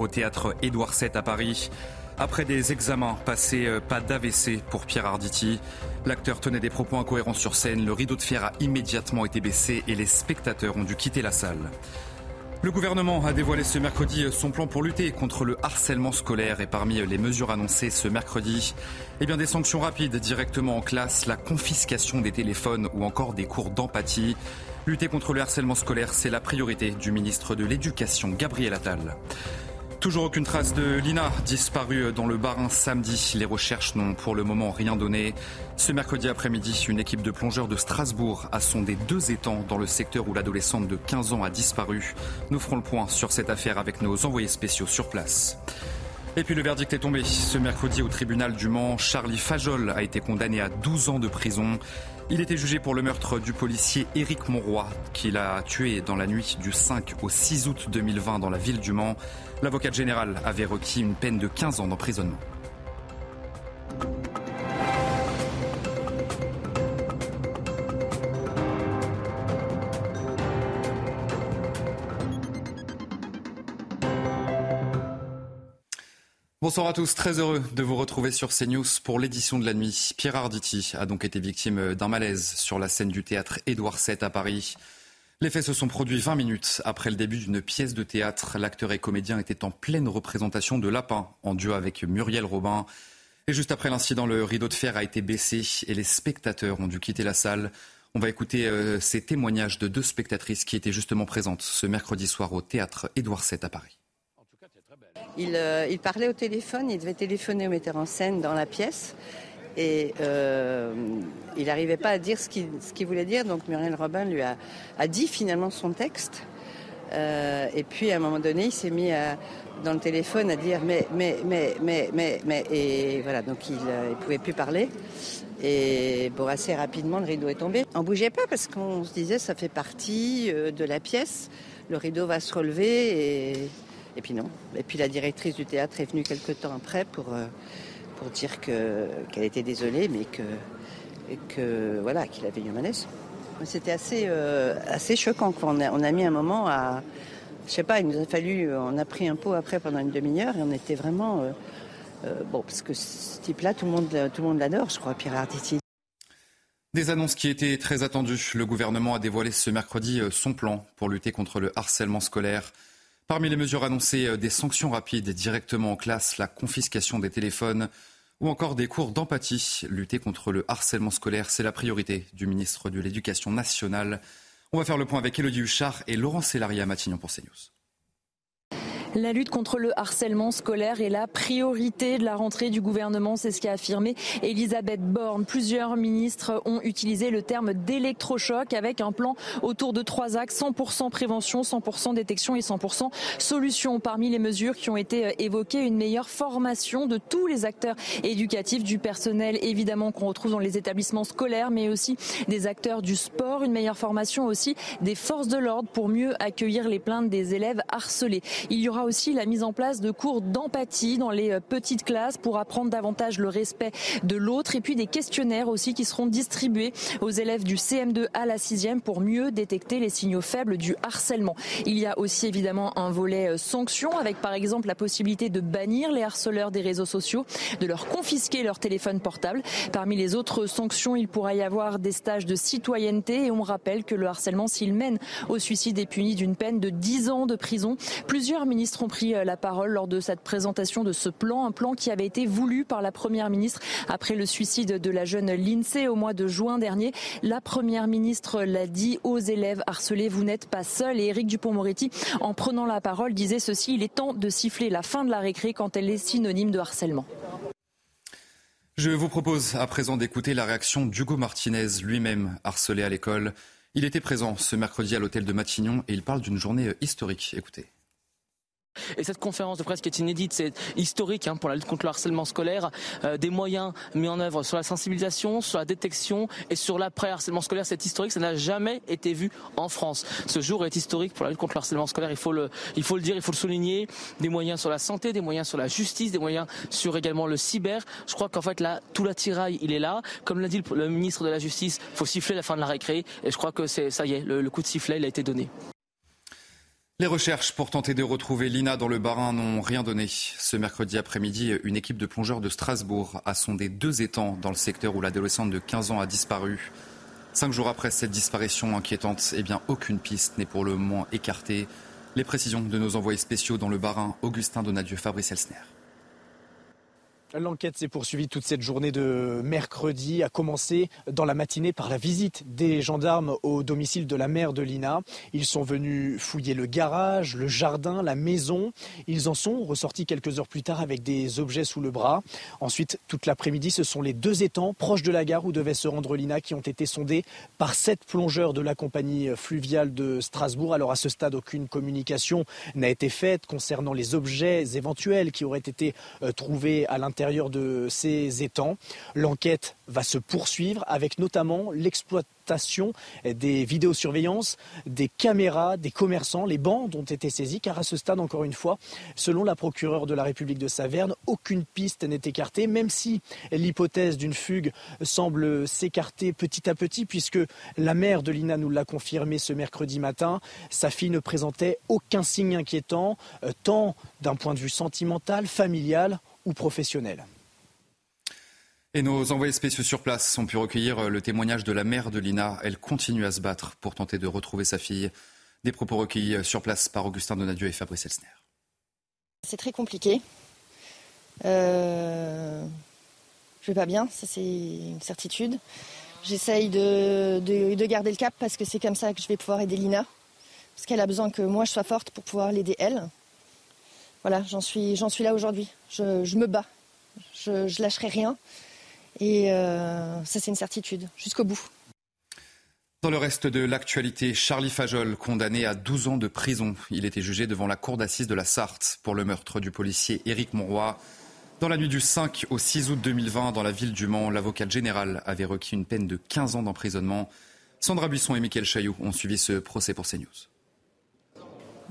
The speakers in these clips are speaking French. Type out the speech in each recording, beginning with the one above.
Au théâtre Édouard VII à Paris, après des examens passés, euh, pas d'AVC pour Pierre Arditi. L'acteur tenait des propos incohérents sur scène, le rideau de fer a immédiatement été baissé et les spectateurs ont dû quitter la salle. Le gouvernement a dévoilé ce mercredi son plan pour lutter contre le harcèlement scolaire et parmi les mesures annoncées ce mercredi, eh bien des sanctions rapides directement en classe, la confiscation des téléphones ou encore des cours d'empathie. Lutter contre le harcèlement scolaire, c'est la priorité du ministre de l'Éducation, Gabriel Attal. Toujours aucune trace de Lina, disparue dans le Barin samedi. Les recherches n'ont pour le moment rien donné. Ce mercredi après-midi, une équipe de plongeurs de Strasbourg a sondé deux étangs dans le secteur où l'adolescente de 15 ans a disparu. Nous ferons le point sur cette affaire avec nos envoyés spéciaux sur place. Et puis le verdict est tombé. Ce mercredi au tribunal du Mans, Charlie Fajol a été condamné à 12 ans de prison. Il était jugé pour le meurtre du policier Éric Monroy, qu'il a tué dans la nuit du 5 au 6 août 2020 dans la ville du Mans. L'avocat général avait requis une peine de 15 ans d'emprisonnement. Bonsoir à tous, très heureux de vous retrouver sur CNews pour l'édition de la nuit. Pierre Arditi a donc été victime d'un malaise sur la scène du théâtre Édouard VII à Paris. Les faits se sont produits 20 minutes après le début d'une pièce de théâtre. L'acteur et comédien était en pleine représentation de Lapin en duo avec Muriel Robin. Et juste après l'incident, le rideau de fer a été baissé et les spectateurs ont dû quitter la salle. On va écouter euh, ces témoignages de deux spectatrices qui étaient justement présentes ce mercredi soir au théâtre Édouard VII à Paris. Euh, il, parlait au téléphone, il devait téléphoner au metteur en scène dans la pièce. Et euh, il n'arrivait pas à dire ce qu'il voulait dire, donc Muriel Robin lui a, dit finalement son texte. Euh, et puis à un moment donné, il s'est mis dans le téléphone à dire mais, mais, mais, mais, mais, mais. Et voilà, donc il ne pouvait plus parler. Et bon, assez rapidement, le rideau est tombé. On bougeait pas parce qu'on se disait ça fait partie de la pièce. Le rideau va se relever et et puis non. Et puis la directrice du théâtre est venue quelques temps après pour, euh, pour dire qu'elle était désolée, mais que, voilà, qu'il avait eu un malaise. C'était assez, euh, choquant. On a, mis un moment à. Je sais pas, il nous a fallu. On a pris un pot après pendant une demi-heure et on était vraiment. Euh, bon, parce que ce type-là, tout le monde, monde l'adore, je crois, Pierre Arditi. Des annonces qui étaient très attendues. Le gouvernement a dévoilé ce mercredi son plan pour lutter contre le harcèlement scolaire. Parmi les mesures annoncées, euh, des sanctions rapides directement en classe, la confiscation des téléphones ou encore des cours d'empathie. Lutter contre le harcèlement scolaire, c'est la priorité du ministre de l'Éducation nationale. On va faire le point avec Elodie Huchard et Laurent Sélarié à Matignon pour CNews. La lutte contre le harcèlement scolaire est la priorité de la rentrée du gouvernement, c'est ce qu'a affirmé Elisabeth Borne. Plusieurs ministres ont utilisé le terme d'électrochoc avec un plan autour de trois axes 100% prévention, 100% détection et 100% solution. Parmi les mesures qui ont été évoquées, une meilleure formation de tous les acteurs éducatifs, du personnel évidemment qu'on retrouve dans les établissements scolaires, mais aussi des acteurs du sport, une meilleure formation aussi des forces de l'ordre pour mieux accueillir les plaintes des élèves harcelés. Il y aura aussi la mise en place de cours d'empathie dans les euh, petites classes pour apprendre davantage le respect de l'autre et puis des questionnaires aussi qui seront distribués aux élèves du CM2 à la 6e pour mieux détecter les signaux faibles du harcèlement. Il y a aussi évidemment un volet euh, sanction avec par exemple la possibilité de bannir les harceleurs des réseaux sociaux, de leur confisquer leur téléphone portable. Parmi les autres sanctions, il pourra y avoir des stages de citoyenneté et on rappelle que le harcèlement s'il mène au suicide est puni d'une peine de 10 ans de prison. Plusieurs ministres ont pris euh, la parole lors de cette présentation de ce plan, un plan qui avait été voulu par la Première ministre après le suicide de la jeune Lindsay au mois de juin dernier. La Première ministre l'a dit aux élèves harcelés, vous n'êtes pas seuls. Et Éric Dupont-Moretti, en prenant la parole, disait ceci, il est temps de siffler la fin de la récré quand elle est synonyme de harcèlement. Je vous propose à présent d'écouter la réaction d'Hugo Martinez, lui-même harcelé à l'école. Il était présent ce mercredi à l'hôtel de Matignon et il parle d'une journée historique. Écoutez. Et cette conférence de presse qui est inédite, c'est historique hein, pour la lutte contre le harcèlement scolaire, euh, des moyens mis en œuvre sur la sensibilisation, sur la détection et sur l'après-harcèlement scolaire, c'est historique, ça n'a jamais été vu en France. Ce jour est historique pour la lutte contre le harcèlement scolaire, il faut le, il faut le dire, il faut le souligner, des moyens sur la santé, des moyens sur la justice, des moyens sur également le cyber. Je crois qu'en fait là, tout l'attirail, il est là. Comme l'a dit le, ministre de la Justice, faut siffler la fin de la récré et je crois que c'est ça y est, le coup de sifflet, il a été donné. Les recherches pour tenter de retrouver Lina dans le Barin n'ont rien donné. Ce mercredi après-midi, une équipe de plongeurs de Strasbourg a sondé deux étangs dans le secteur où l'adolescente de 15 ans a disparu. Cinq jours après cette disparition inquiétante, eh bien, aucune piste n'est pour le moment écartée. Les précisions de nos envoyés spéciaux dans le Barin, Augustin Donadieu, Fabrice Elsner. L'enquête s'est poursuivie toute cette journée de mercredi, a commencé dans la matinée par la visite des gendarmes au domicile de la mère de Lina. Ils sont venus fouiller le garage, le jardin, la maison. Ils en sont ressortis quelques heures plus tard avec des objets sous le bras. Ensuite, toute l'après-midi, ce sont les deux étangs proches de la gare où devait se rendre Lina qui ont été sondés par sept plongeurs de la compagnie fluviale de Strasbourg. Alors à ce stade, aucune communication n'a été faite concernant les objets éventuels qui auraient été euh, trouvés à l'intérieur de ces étangs. L'enquête va se poursuivre avec notamment l'exploitation des vidéosurveillances, des caméras, des commerçants. Les bandes ont été saisies car à ce stade, encore une fois, selon la procureure de la République de Saverne, aucune piste n'est écartée, même si l'hypothèse d'une fugue semble s'écarter petit à petit puisque la mère de Lina nous l'a confirmé ce mercredi matin. Sa fille ne présentait aucun signe inquiétant, euh, tant d'un point de vue sentimental, familial ou professionnels. Et nos envoyés spéciaux sur place ont pu recueillir le témoignage de la mère de Lina. Elle continue à se battre pour tenter de retrouver sa fille. Des propos recueillis sur place par Augustin Donadieu et Fabrice Elsner. C'est très compliqué. Euh, je vais pas bien, ça c'est une certitude. J'essaye de, de, garder le cap parce que c'est comme ça que je vais pouvoir aider Lina. Parce qu'elle a besoin que moi je sois forte pour pouvoir l'aider elle voilà, j'en suis, j'en suis là aujourd'hui. Je, me bats. Je, je lâcherai rien. Et euh, ça, c'est une certitude, jusqu'au bout. Dans le reste de l'actualité, Charlie Fajol, condamné à 12 ans de prison. Il était jugé devant la cour d'assises de la Sarthe pour le meurtre du policier Éric Monroy. Dans la nuit du 5 au 6 août 2020, dans la ville du Mans, l'avocat général avait requis une peine de 15 ans d'emprisonnement. Sandra Buisson et Mickaël Chailloux ont suivi ce procès pour CNews.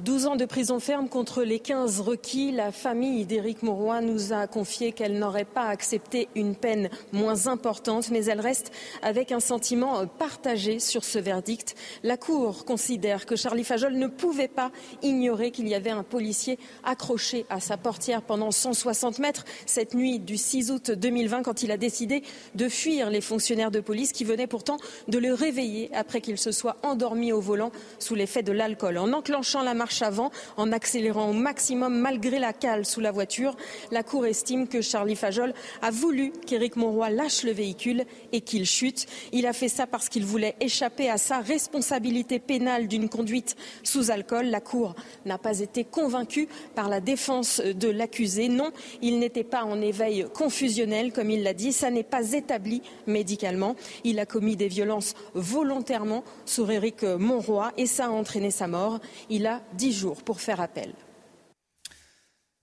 12 ans de prison ferme contre les 15 requis. La famille d'Éric Mauroy nous a confié qu'elle n'aurait pas accepté une peine moins importante, mais elle reste avec un sentiment partagé sur ce verdict. La Cour considère que Charlie Fajol ne pouvait pas ignorer qu'il y avait un policier accroché à sa portière pendant 160 mètres cette nuit du 6 août 2020 quand il a décidé de fuir les fonctionnaires de police qui venaient pourtant de le réveiller après qu'il se soit endormi au volant sous l'effet de l'alcool. En enclenchant la marche avant en accélérant au maximum malgré la cale sous la voiture. La Cour estime que Charlie Fajol a voulu qu'Éric Monroy lâche le véhicule et qu'il chute. Il a fait ça parce qu'il voulait échapper à sa responsabilité pénale d'une conduite sous alcool. La Cour n'a pas été convaincue par la défense de l'accusé. Non, il n'était pas en éveil confusionnel, comme il l'a dit. Ça n'est pas établi médicalement. Il a commis des violences volontairement sur Éric Monroy et ça a entraîné sa mort. Il a jours pour faire appel.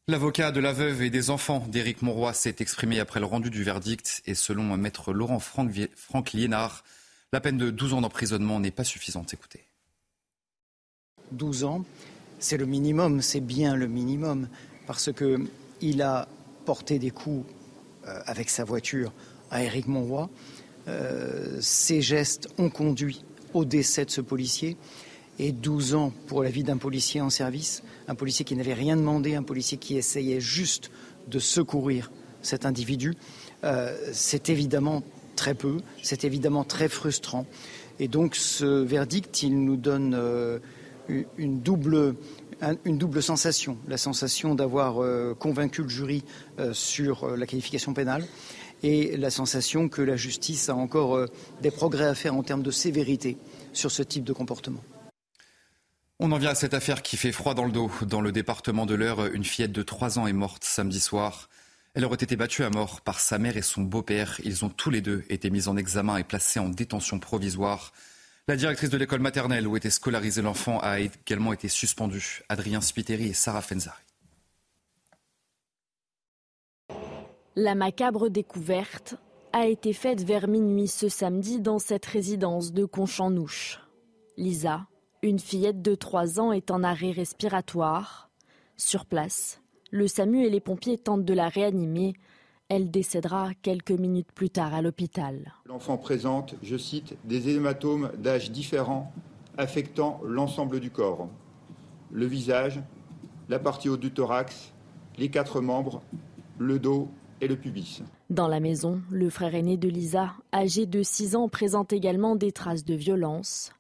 L'avocat de la veuve et des enfants d'Éric Monroy s'est exprimé après le rendu du verdict et selon maître Laurent Franck, Franck Liénard, la peine de 12 ans d'emprisonnement n'est pas suffisante. Écoutez. 12 ans, c'est le minimum, c'est bien le minimum, parce qu'il a porté des coups euh, avec sa voiture à Éric Monroy. Euh, ces gestes ont conduit au décès de ce policier et 12 ans pour la vie d'un policier en service, un policier qui n'avait rien demandé, un policier qui essayait juste de secourir cet individu, euh, c'est évidemment très peu, c'est évidemment très frustrant. Et donc ce verdict, il nous donne euh, une, double, une double sensation, la sensation d'avoir euh, convaincu le jury sur la qualification pénale et la sensation que la justice a encore des progrès à faire en termes de sévérité sur ce type de comportement. On en vient à cette affaire qui fait froid dans le dos. Dans le département de l'Eure, une fillette de 3 ans est morte samedi soir. Elle aurait été battue à mort par sa mère et son beau-père. Ils ont tous les deux été mis en examen et placés en détention provisoire. La directrice de l'école maternelle où était scolarisé l'enfant a également été suspendue. Adrien Spiteri et Sarah Fenzari. La macabre découverte a été faite vers minuit ce samedi dans cette résidence de Conchanouche. Lisa, une fillette de 3 ans est en arrêt respiratoire. Sur place, le SAMU et les pompiers tentent de la réanimer. Elle décédera quelques minutes plus tard à l'hôpital. L'enfant présente, je cite, des hématomes d'âge différents affectant l'ensemble du corps. le visage, la partie haute du thorax, les quatre membres, le dos et le pubis. Dans la maison, le frère aîné de Lisa, âgé de 6 ans, présente également des traces de violence.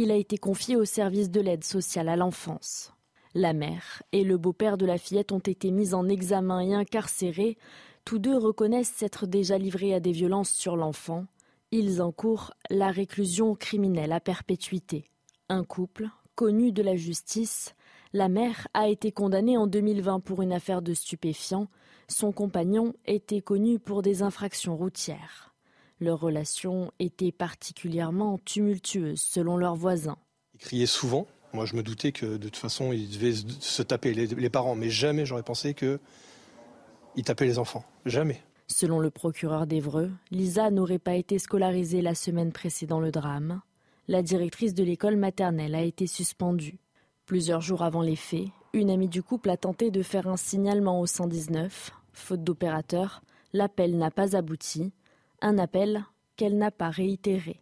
Il a été confié au service de l'aide sociale à l'enfance. La mère et le beau-père de la fillette ont été mis en examen et incarcérés. Tous deux reconnaissent s'être déjà livrés à des violences sur l'enfant. Ils encourent la réclusion criminelle à perpétuité. Un couple, connu de la justice, la mère a été condamnée en 2020 pour une affaire de stupéfiants. Son compagnon était connu pour des infractions routières. Leur relation était particulièrement tumultueuse selon leurs voisins. Ils criaient souvent. Moi, je me doutais que de toute façon, ils devaient se taper les, parents, mais jamais j'aurais pensé qu'ils tapaient les enfants. Jamais. Selon le procureur d'Evreux, Lisa n'aurait pas été scolarisée la semaine précédant le drame. La directrice de l'école maternelle a été suspendue. Plusieurs jours avant les faits, une amie du couple a tenté de faire un signalement au 119. Faute d'opérateur, l'appel n'a pas abouti. Un appel qu'elle n'a pas réitéré.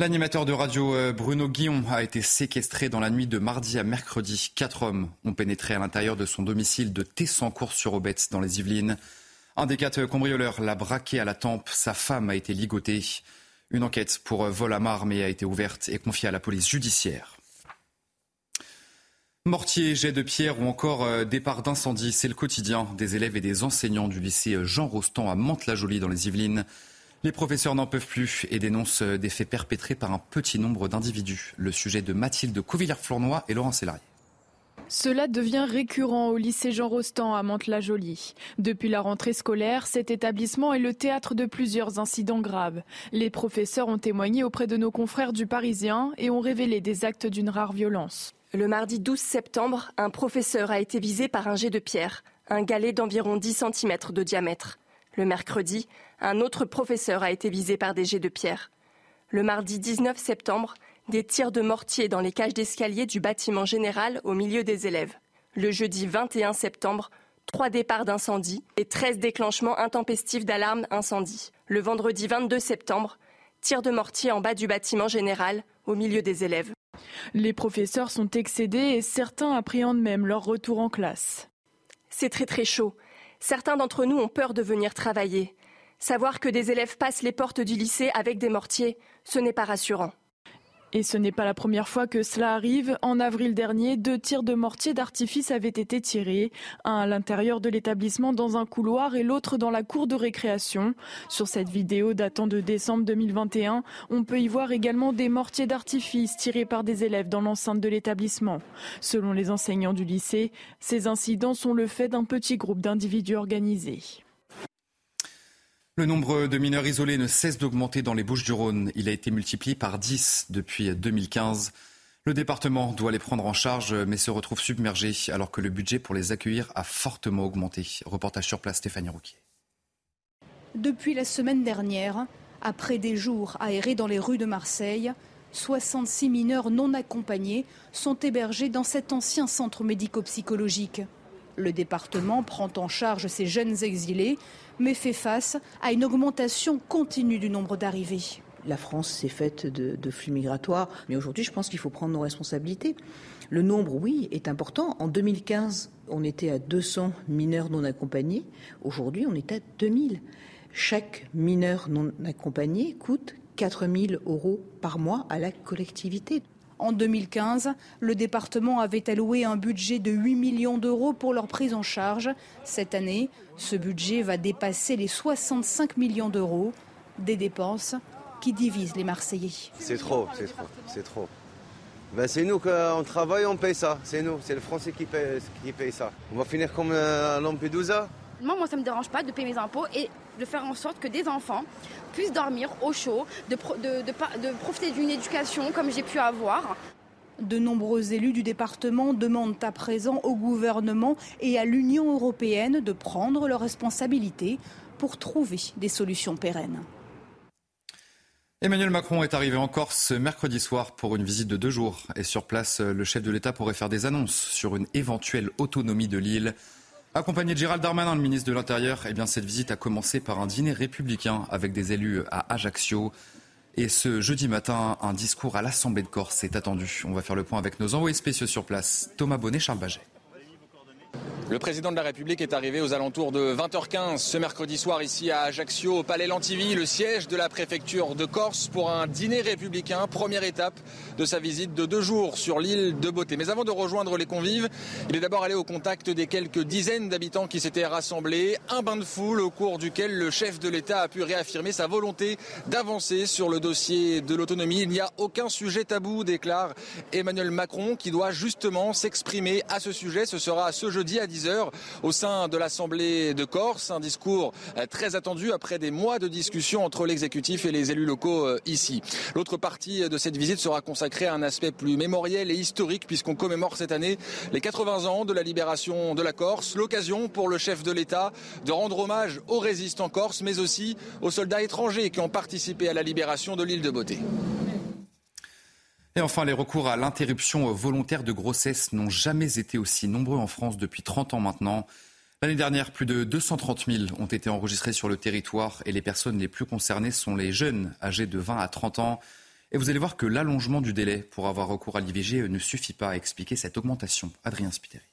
L'animateur de radio euh, Bruno Guillon a été séquestré dans la nuit de mardi à mercredi. Quatre hommes ont pénétré à l'intérieur de son domicile de Tessancourt-sur-Aubette dans les Yvelines. Un des quatre cambrioleurs l'a braqué à la tempe. Sa femme a été ligotée. Une enquête pour vol à main a été ouverte et confiée à la police judiciaire. Mortier, jet de pierre ou encore euh, départ d'incendie, c'est le quotidien des élèves et des enseignants du lycée euh, Jean Rostand à Mantes-la-Jolie dans les Yvelines. Les professeurs n'en peuvent plus et dénoncent euh, des faits perpétrés par un petit nombre d'individus. Le sujet de Mathilde Couvillère-Flournoy et Laurent Sélarié. Cela devient récurrent au lycée Jean Rostand à Mantes-la-Jolie. Depuis la rentrée scolaire, cet établissement est le théâtre de plusieurs incidents graves. Les professeurs ont témoigné auprès de nos confrères du Parisien et ont révélé des actes d'une rare violence. Le mardi 12 septembre, un professeur a été visé par un jet de pierre, un galet d'environ 10 cm de diamètre. Le mercredi, un autre professeur a été visé par des jets de pierre. Le mardi 19 septembre, des tirs de mortier dans les cages d'escalier du bâtiment général au milieu des élèves. Le jeudi 21 septembre, trois départs d'incendie et 13 déclenchements intempestifs d'alarme incendie. Le vendredi 22 septembre, tirs de mortier en bas du bâtiment général au milieu des élèves. Les professeurs sont excédés et certains appréhendent même leur retour en classe. C'est très très chaud. Certains d'entre nous ont peur de venir travailler. Savoir que des élèves passent les portes du lycée avec des mortiers, ce n'est pas rassurant. Et ce n'est pas la première fois que cela arrive. En avril dernier, deux tirs de mortier d'artifice avaient été tirés, un à l'intérieur de l'établissement dans un couloir et l'autre dans la cour de récréation. Sur cette vidéo datant de décembre 2021, on peut y voir également des mortiers d'artifice tirés par des élèves dans l'enceinte de l'établissement. Selon les enseignants du lycée, ces incidents sont le fait d'un petit groupe d'individus organisés. Le nombre de mineurs isolés ne cesse d'augmenter dans les Bouches-du-Rhône. Il a été multiplié par 10 depuis 2015. Le département doit les prendre en charge, mais se retrouve submergé alors que le budget pour les accueillir a fortement augmenté. Reportage sur place, Stéphanie Rouquier. Depuis la semaine dernière, après des jours aérés dans les rues de Marseille, 66 mineurs non accompagnés sont hébergés dans cet ancien centre médico-psychologique. Le département prend en charge ces jeunes exilés mais fait face à une augmentation continue du nombre d'arrivées. La France s'est faite de, flux migratoires, mais aujourd'hui, je pense qu'il faut prendre nos responsabilités. Le nombre, oui, est important. En 2015, on était à 200 mineurs non accompagnés. Aujourd'hui, on est à 2000. Chaque mineur non accompagné coûte 4000 euros par mois à la collectivité. En 2015, le département avait alloué un budget de 8 millions d'euros pour leur prise en charge. Cette année, ce budget va dépasser les 65 millions d'euros, des dépenses qui divisent les Marseillais. C'est trop, c'est trop, c'est trop. Ben c'est nous qu'on travaille, on paye ça. C'est nous, c'est le Français qui paye, qui paye ça. On va finir comme à Lampedusa. Moi, moi, ça ne me dérange pas de payer mes impôts et de faire en sorte que des enfants puissent dormir au chaud, de, de profiter d'une éducation comme j'ai pu avoir. De nombreux élus du département demandent à présent au gouvernement et à l'Union européenne de prendre leurs responsabilités pour trouver des solutions pérennes. Emmanuel Macron est arrivé en Corse mercredi soir pour une visite de deux jours. Et sur place, le chef de l'État pourrait faire des annonces sur une éventuelle autonomie de l'île. Accompagné de Gérald Darmanin, le ministre de l'Intérieur, eh cette visite a commencé par un dîner républicain avec des élus à Ajaccio. Et ce jeudi matin, un discours à l'Assemblée de Corse est attendu. On va faire le point avec nos envoyés spéciaux sur place, Thomas Bonnet, Charles Baget. Le président de la République est arrivé aux alentours de 20h15 ce mercredi soir ici à Ajaccio, au Palais Lantivy, le siège de la préfecture de Corse, pour un dîner républicain, première étape de sa visite de deux jours sur l'île de Beauté. Mais avant de rejoindre les convives, il est d'abord allé au contact des quelques dizaines d'habitants qui s'étaient rassemblés. Un bain de foule au cours duquel le chef de l'État a pu réaffirmer sa volonté d'avancer sur le dossier de l'autonomie. Il n'y a aucun sujet tabou, déclare Emmanuel Macron, qui doit justement s'exprimer à ce sujet. Ce sera ce jeudi à 10 au sein de l'Assemblée de Corse. Un discours euh, très attendu après des mois de discussion entre l'exécutif et les élus locaux euh, ici. L'autre partie de cette visite sera consacrée à un aspect plus mémoriel et historique puisqu'on commémore cette année les 80 ans de la libération de la Corse. L'occasion pour le chef de l'État de rendre hommage aux résistants corses mais aussi aux soldats étrangers qui ont participé à la libération de l'île de Beauté. Et enfin, les recours à l'interruption volontaire de grossesse n'ont jamais été aussi nombreux en France depuis 30 ans maintenant. L'année dernière, plus de 230 000 ont été enregistrés sur le territoire et les personnes les plus concernées sont les jeunes âgés de 20 à 30 ans. Et vous allez voir que l'allongement du délai pour avoir recours à l'IVG ne suffit pas à expliquer cette augmentation. Adrien Spiteri.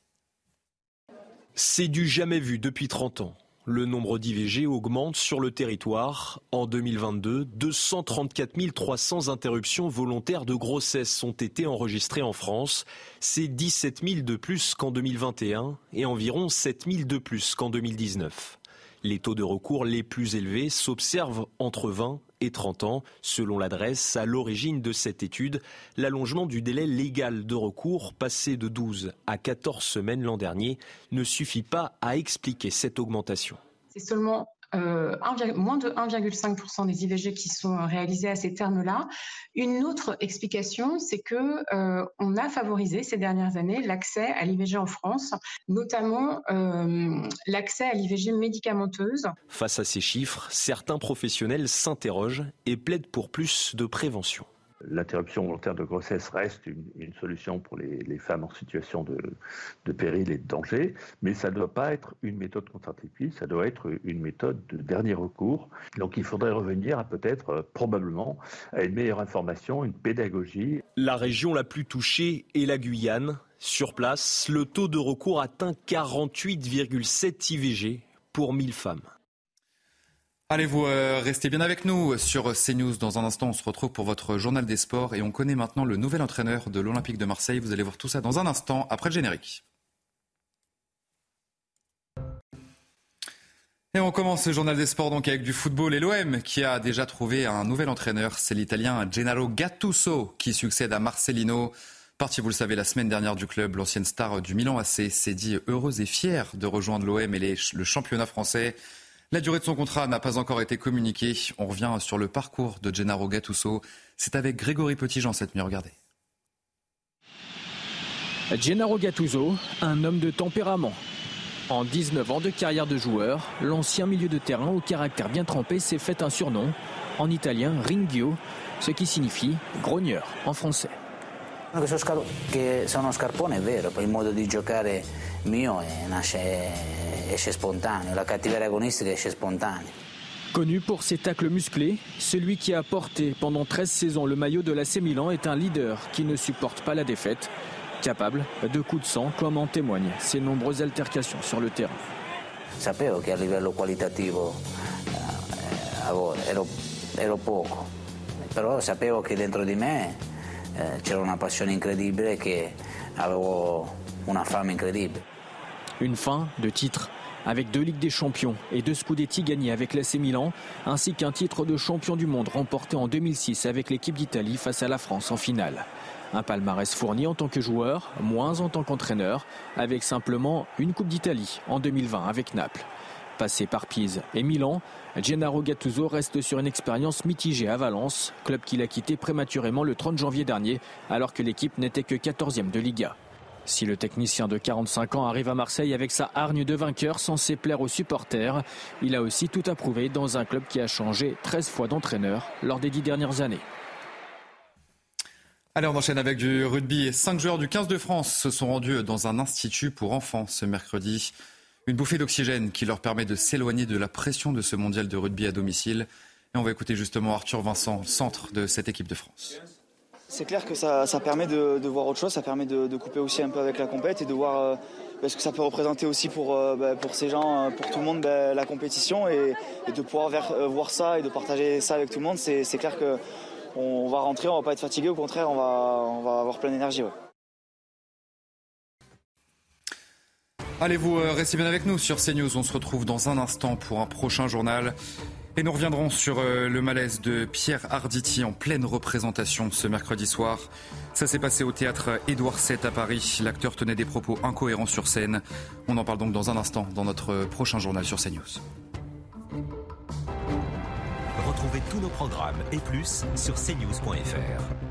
C'est du jamais vu depuis 30 ans. Le nombre d'IVG augmente sur le territoire. En 2022, 234 300 interruptions volontaires de grossesse ont été enregistrées en France. C'est 17 000 de plus qu'en 2021 et environ 7 000 de plus qu'en 2019. Les taux de recours les plus élevés s'observent entre 20 et 30 ans. Selon l'adresse, à l'origine de cette étude, l'allongement du délai légal de recours, passé de 12 à 14 semaines l'an dernier, ne suffit pas à expliquer cette augmentation. C'est seulement euh, moins de 1,5% des IVG qui sont réalisés à ces termes-là. Une autre explication, c'est que euh, on a favorisé ces dernières années l'accès à l'IVG en France, notamment euh, l'accès à l'IVG médicamenteuse. Face à ces chiffres, certains professionnels s'interrogent et plaident pour plus de prévention. L'interruption volontaire de grossesse reste une, solution pour les, femmes en situation de, péril et de danger, mais ça ne doit pas être une méthode contraceptive, ça doit être une méthode de dernier recours. Donc il faudrait revenir à peut-être, euh, probablement, à une meilleure information, une pédagogie. La région la plus touchée est la Guyane. Sur place, le taux de recours atteint 48,7 IVG pour 1000 femmes. Allez-vous euh, rester bien avec nous sur CNews. Dans un instant, on se retrouve pour votre journal des sports et on connaît maintenant le nouvel entraîneur de l'Olympique de Marseille. Vous allez voir tout ça dans un instant après le générique. Et on commence ce journal des sports donc avec du football et l'OM qui a déjà trouvé un nouvel entraîneur. C'est l'italien Gennaro Gattuso qui succède à Marcelino. Parti, vous le savez, la semaine dernière du club, l'ancienne star du Milan AC s'est dit heureuse et fière de rejoindre l'OM et le championnat français. La durée de son contrat n'a pas encore été communiquée. On revient sur le parcours de Gennaro Gattuso. C'est avec Grégory Petitjean cette nuit. Regardez. Gennaro Gattuso, un homme de tempérament. En 19 ans de carrière de joueur, l'ancien milieu de terrain au caractère bien trempé s'est fait un surnom, en italien Ringhio, ce qui signifie grogneur en français. Che sono scarpone è vero, poi il modo di giocare mio nasce esce spontaneo, la cattiveria agonistica esce spontanea. Connu pour ses tacles musclés, celui qui a porté pendant 13 saisons le maillot de l'AC Milan est un leader qui ne supporte pas la défaite, capable de coups de sang comme en témoignent ses nombreuses altercations sur le terrain. Sapevo che a livello qualitativo eh, ero, ero poco, però sapevo che dentro di me eh, c'era una passione incredibile e che avevo una fame incredibile. Une fin de titre avec deux Ligues des Champions et deux Scudetti gagnés avec l'AC Milan, ainsi qu'un titre de champion du monde remporté en 2006 avec l'équipe d'Italie face à la France en finale. Un palmarès fourni en tant que joueur, moins en tant qu'entraîneur, avec simplement une Coupe d'Italie en 2020 avec Naples. Passé par Pise et Milan, Gennaro Gattuso reste sur une expérience mitigée à Valence, club qu'il a quitté prématurément le 30 janvier dernier, alors que l'équipe n'était que 14e de Liga. Si le technicien de 45 ans arrive à Marseille avec sa hargne de vainqueur censé plaire aux supporters, il a aussi tout approuvé dans un club qui a changé 13 fois d'entraîneur lors des dix dernières années. Allez, on enchaîne avec du rugby. Cinq joueurs du 15 de France se sont rendus dans un institut pour enfants ce mercredi. Une bouffée d'oxygène qui leur permet de s'éloigner de la pression de ce mondial de rugby à domicile. Et on va écouter justement Arthur Vincent, centre de cette équipe de France. C'est clair que ça, permet de, voir autre chose, ça permet de, couper aussi un peu avec la compète et de voir euh, bah, ce que ça peut représenter aussi pour, euh, bah, pour ces gens, pour tout le monde, bah, la compétition et, de pouvoir voir ça et de partager ça avec tout le monde. C'est clair qu'on va rentrer, on va pas être fatigué, au contraire, on va, on va avoir plein d'énergie. Allez, vous euh, restez bien avec nous sur CNews. On se retrouve dans un instant pour un prochain journal. Et nous reviendrons sur euh, le malaise de Pierre Arditi en pleine représentation ce mercredi soir. Ça s'est passé au théâtre Édouard VII à Paris. L'acteur tenait des propos incohérents sur scène. On en parle donc dans un instant dans notre prochain journal sur CNews. Retrouvez tous nos programmes et plus sur cnews.fr.